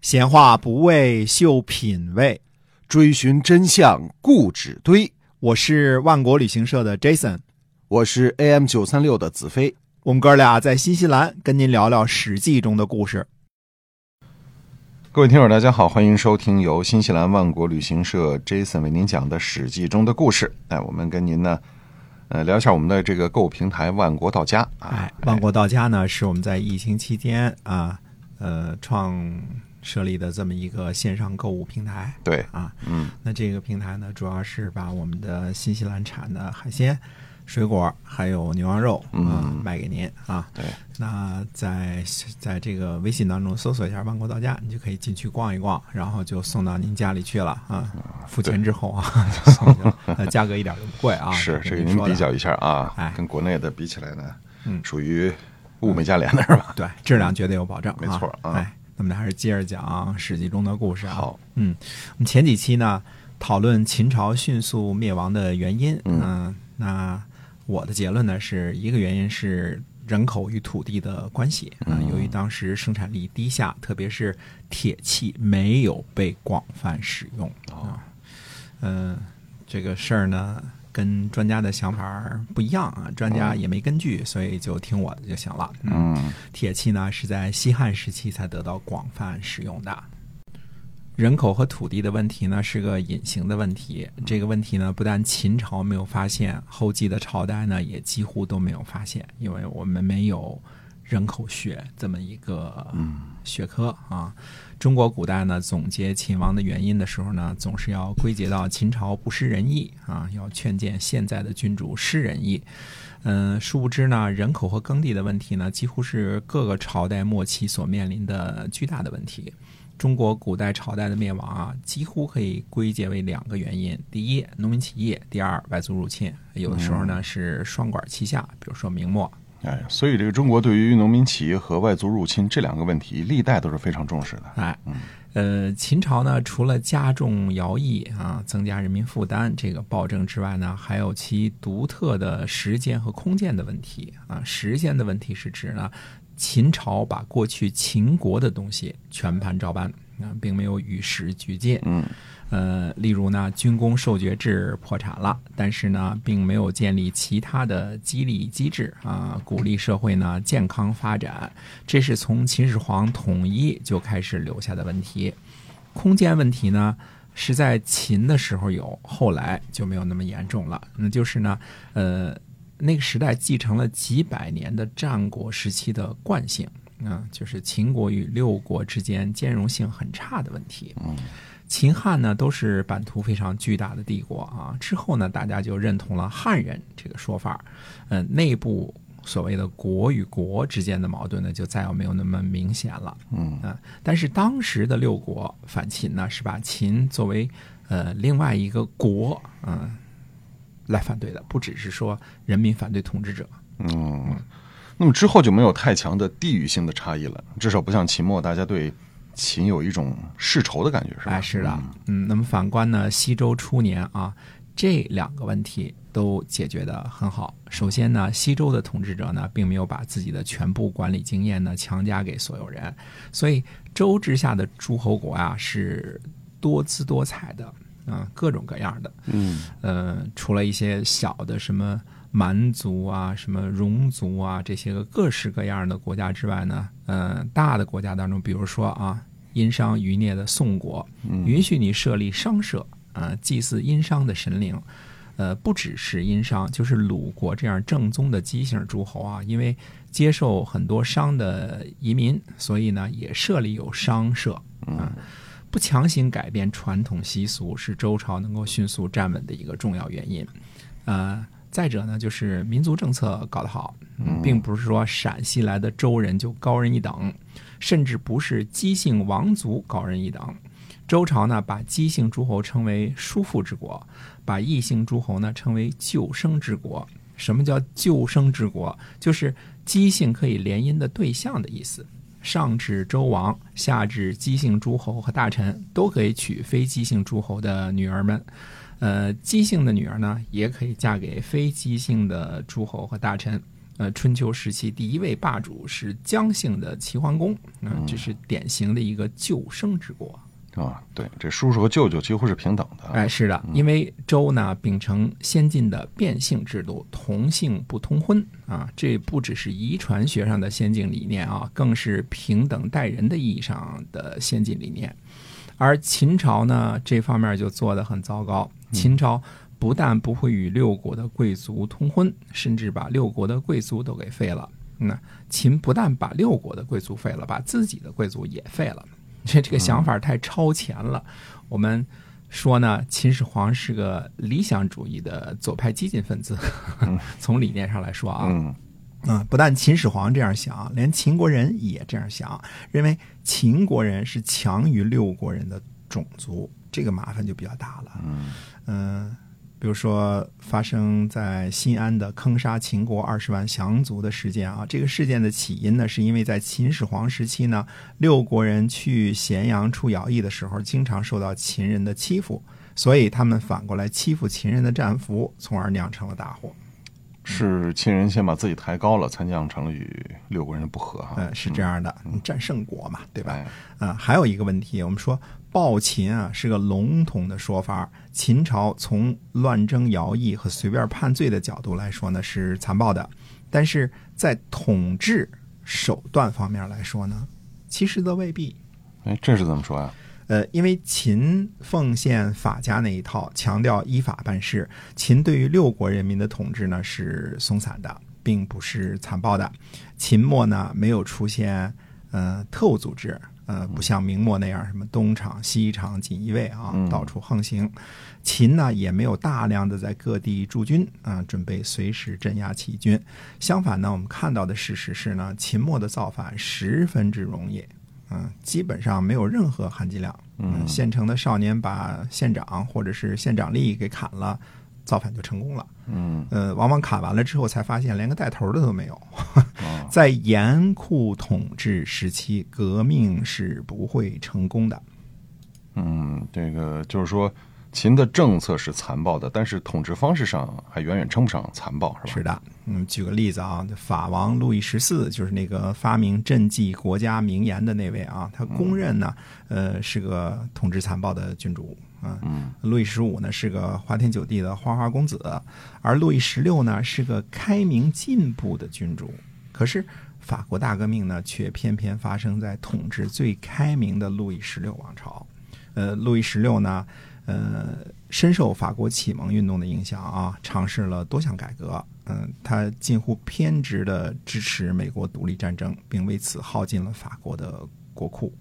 闲话不为秀品味，追寻真相固执堆。我是万国旅行社的 Jason，我是 AM 九三六的子飞。我们哥俩在新西兰跟您聊聊《史记》中的故事。各位听友，大家好，欢迎收听由新西兰万国旅行社 Jason 为您讲的《史记》中的故事。哎，我们跟您呢，呃，聊一下我们的这个购物平台万国到家啊。哎，万国到家呢是我们在疫情期间啊，呃，创设立的这么一个线上购物平台。对啊，嗯，那这个平台呢，主要是把我们的新西兰产的海鲜、水果还有牛羊肉啊、嗯卖给您啊。对，那在在这个微信当中搜索一下“万国到家”，你就可以进去逛一逛，然后就送到您家里去了啊。付钱之后啊，就送去了，呃价格一点都不贵啊。是这这个您比较一下啊，哎跟国内的比起来呢，嗯属于物美价廉的是吧？对，质量绝对有保证、啊。没错啊哎，那么还是接着讲《史记》中的故事啊。好，嗯，我们前几期呢讨论秦朝迅速灭亡的原因。嗯那我的结论呢是一个原因是人口与土地的关系由于当时生产力低下，特别是铁器没有被广泛使用哦啊。嗯、这个事儿呢。跟专家的想法不一样啊，专家也没根据，所以就听我的就行了。嗯铁器呢是在西汉时期才得到广泛使用的。人口和土地的问题呢是个隐形的问题，这个问题呢不但秦朝没有发现，后继的朝代呢也几乎都没有发现，因为我们没有人口学这么一个学科啊。中国古代呢总结秦王的原因的时候呢，总是要归结到秦朝不施仁义啊，要劝谏现在的君主施仁义。嗯，殊不知呢，人口和耕地的问题呢，几乎是各个朝代末期所面临的巨大的问题。中国古代朝代的灭亡啊，几乎可以归结为两个原因：第一，农民起义；第二，外族入侵。有的时候呢是双管齐下，比如说明末。哎，所以这个中国对于农民起义和外族入侵这两个问题，历代都是非常重视的。哎，呃，秦朝呢，除了加重徭役啊，增加人民负担这个暴政之外呢，还有其独特的时间和空间的问题啊。时间的问题是指呢，秦朝把过去秦国的东西全盘照搬啊，并没有与时俱进。嗯呃，例如呢，军功授爵制破产了，但是呢，并没有建立其他的激励机制啊，鼓励社会呢健康发展。这是从秦始皇统一就开始留下的问题。空间问题呢，是在秦的时候有，后来就没有那么严重了。那就是呢，呃，那个时代继承了几百年的战国时期的惯性啊，就是秦国与六国之间兼容性很差的问题。嗯秦汉呢都是版图非常巨大的帝国啊，之后呢大家就认同了汉人这个说法，嗯，内部所谓的国与国之间的矛盾呢就再也没有那么明显了。嗯啊，但是当时的六国反秦呢，是把秦作为呃另外一个国，嗯、来反对的，不只是说人民反对统治者。嗯，那么之后就没有太强的地域性的差异了，至少不像秦末，大家对秦有一种世仇的感觉，是吧？哎，是的，嗯，那么反观呢，西周初年啊，这两个问题都解决的很好。首先呢，西周的统治者呢，并没有把自己的全部管理经验呢强加给所有人，所以周之下的诸侯国啊是多姿多彩的，啊、各种各样的。嗯呃，除了一些小的什么蛮族啊、什么戎族啊这些个各式各样的国家之外呢，呃，大的国家当中，比如说啊，殷商余孽的宋国，允许你设立商社啊、祭祀殷商的神灵。呃，不只是殷商，就是鲁国这样正宗的姬姓诸侯啊，因为接受很多商的移民，所以呢也设立有商社啊。不强行改变传统习俗，是周朝能够迅速站稳的一个重要原因。呃，再者呢，就是民族政策搞得好，嗯，并不是说陕西来的周人就高人一等，甚至不是姬姓王族高人一等。周朝呢，把姬姓诸侯称为叔父之国，把异姓诸侯呢称为救生之国。什么叫救生之国？就是姬姓可以联姻的对象的意思。上至周王，下至姬姓诸侯和大臣，都可以娶非姬姓诸侯的女儿们。呃，姬姓的女儿呢，也可以嫁给非姬姓的诸侯和大臣。呃，春秋时期第一位霸主是姜姓的齐桓公，嗯，这是典型的一个救生之国。啊，对，这叔叔和舅舅几乎是平等的。哎，是的，因为周呢秉承先进的变性制度，同姓不通婚啊，这不只是遗传学上的先进理念啊，更是平等待人的意义上的先进理念。而秦朝呢，这方面就做得很糟糕。秦朝不但不会与六国的贵族通婚，甚至把六国的贵族都给废了。那秦不但把六国的贵族废了，把自己的贵族也废了。这这个想法太超前了。我们说呢，秦始皇是个理想主义的左派激进分子。从理念上来说啊，嗯，不但秦始皇这样想，连秦国人也这样想，认为秦国人是强于六国人的种族，这个麻烦就比较大了。嗯。比如说，发生在新安的坑杀秦国二十万降卒的事件啊，这个事件的起因呢，是因为在秦始皇时期呢，六国人去咸阳出徭役的时候，经常受到秦人的欺负，所以他们反过来欺负秦人的战俘，从而酿成了大祸。是秦人先把自己抬高了，才酿成了与六国人的不和哈。嗯，是这样的，战胜国嘛，对吧？嗯，还有一个问题，我们说。暴秦啊是个笼统的说法。秦朝从乱征徭役和随便判罪的角度来说呢，是残暴的；但是在统治手段方面来说呢，其实则未必。哎，这是怎么说呀？呃，因为秦奉献法家那一套，强调依法办事。秦对于六国人民的统治呢是松散的，并不是残暴的。秦末呢没有出现呃特务组织。呃，不像明末那样什么东厂西厂锦衣卫啊，到处横行。秦呢也没有大量的在各地驻军啊，准备随时镇压起义军。相反呢，我们看到的事实是呢，秦末的造反十分之容易，嗯，基本上没有任何含金量。嗯，县城的少年把县长或者是县长吏给砍了。造反就成功了，嗯，呃，往往砍完了之后才发现连个带头的都没有。在严酷统治时期，革命是不会成功的。嗯，这个就是说，秦的政策是残暴的，但是统治方式上还远远称不上残暴，是吧？是的。嗯，举个例子啊，法王路易十四就是那个发明赈济国家名言的那位啊，他公认呢，呃，是个统治残暴的君主。嗯，路易十五呢是个花天酒地的花花公子，而路易十六呢是个开明进步的君主。可是法国大革命呢，却偏偏发生在统治最开明的路易十六王朝。呃，路易十六呢，呃，深受法国启蒙运动的影响啊，尝试了多项改革。嗯，他近乎偏执的支持美国独立战争，并为此耗尽了法国的国库。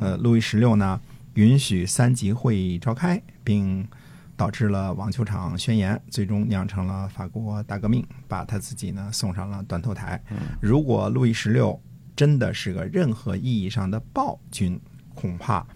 呃，路易十六呢？允许三级会议召开，并导致了网球场宣言，最终酿成了法国大革命，把他自己呢送上了断头台。如果路易十六真的是个任何意义上的暴君，恐怕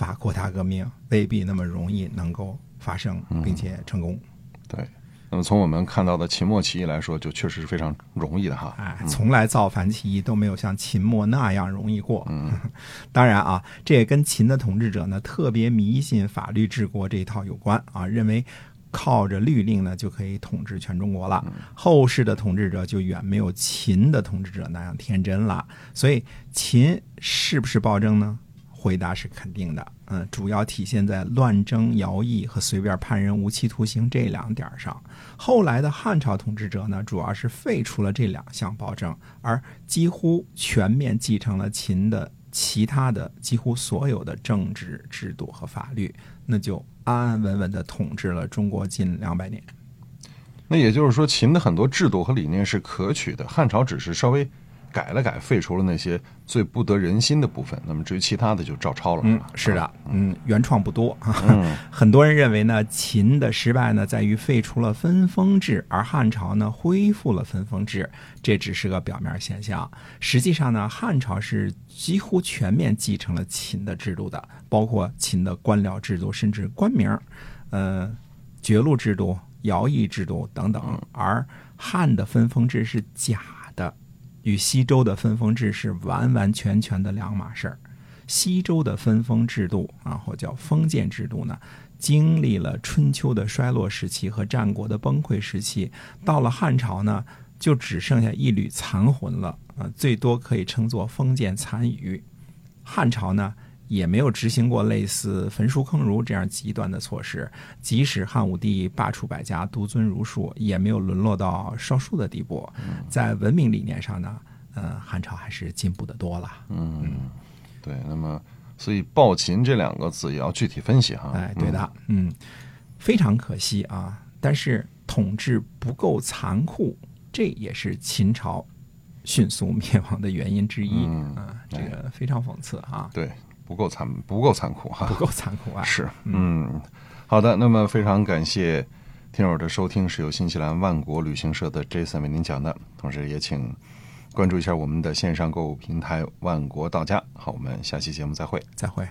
法国大革命未必那么容易能够发生，并且成功。对。那么从我们看到的秦末起义来说，就确实是非常容易的哈。哎，从来造反起义都没有像秦末那样容易过。嗯，当然啊，这也跟秦的统治者呢特别迷信法律治国这一套有关啊，认为靠着律令呢就可以统治全中国了。后世的统治者就远没有秦的统治者那样天真了。所以秦是不是暴政呢？回答是肯定的，嗯，主要体现在乱征徭役和随便判人无期徒刑这两点上。后来的汉朝统治者呢，主要是废除了这两项暴政，而几乎全面继承了秦的其他的几乎所有的政治制度和法律，那就安安稳稳的统治了中国近两百年。那也就是说，秦的很多制度和理念是可取的，汉朝只是稍微。改了改，废除了那些最不得人心的部分。那么至于其他的，就照抄了。嗯，是的，嗯，原创不多。很多人认为呢，秦的失败呢，在于废除了分封制，而汉朝呢，恢复了分封制。这只是个表面现象。实际上呢，汉朝是几乎全面继承了秦的制度的，包括秦的官僚制度，甚至官名，呃，爵禄制度、徭役制度等等。而汉的分封制是假。与西周的分封制是完完全全的两码事儿。西周的分封制度，然后叫封建制度呢，经历了春秋的衰落时期和战国的崩溃时期，到了汉朝呢，就只剩下一缕残魂了，啊，最多可以称作封建残余。汉朝呢，也没有执行过类似焚书坑儒这样极端的措施，即使汉武帝罢黜百家，独尊儒术，也没有沦落到烧书的地步。在文明理念上呢，呃，汉朝还是进步的多了。嗯，对。那么，所以“暴秦”这两个字也要具体分析哈。哎，对的，嗯，非常可惜啊。但是统治不够残酷，这也是秦朝迅速灭亡的原因之一。嗯啊，这个非常讽刺啊，对，不够残，不够残酷哈。不够残酷啊。是，嗯，好的。那么非常感谢听友的收听，是由新西兰万国旅行社的 Jason 为您讲的，同时也请关注一下我们的线上购物平台万国到家。好，我们下期节目再会。再会。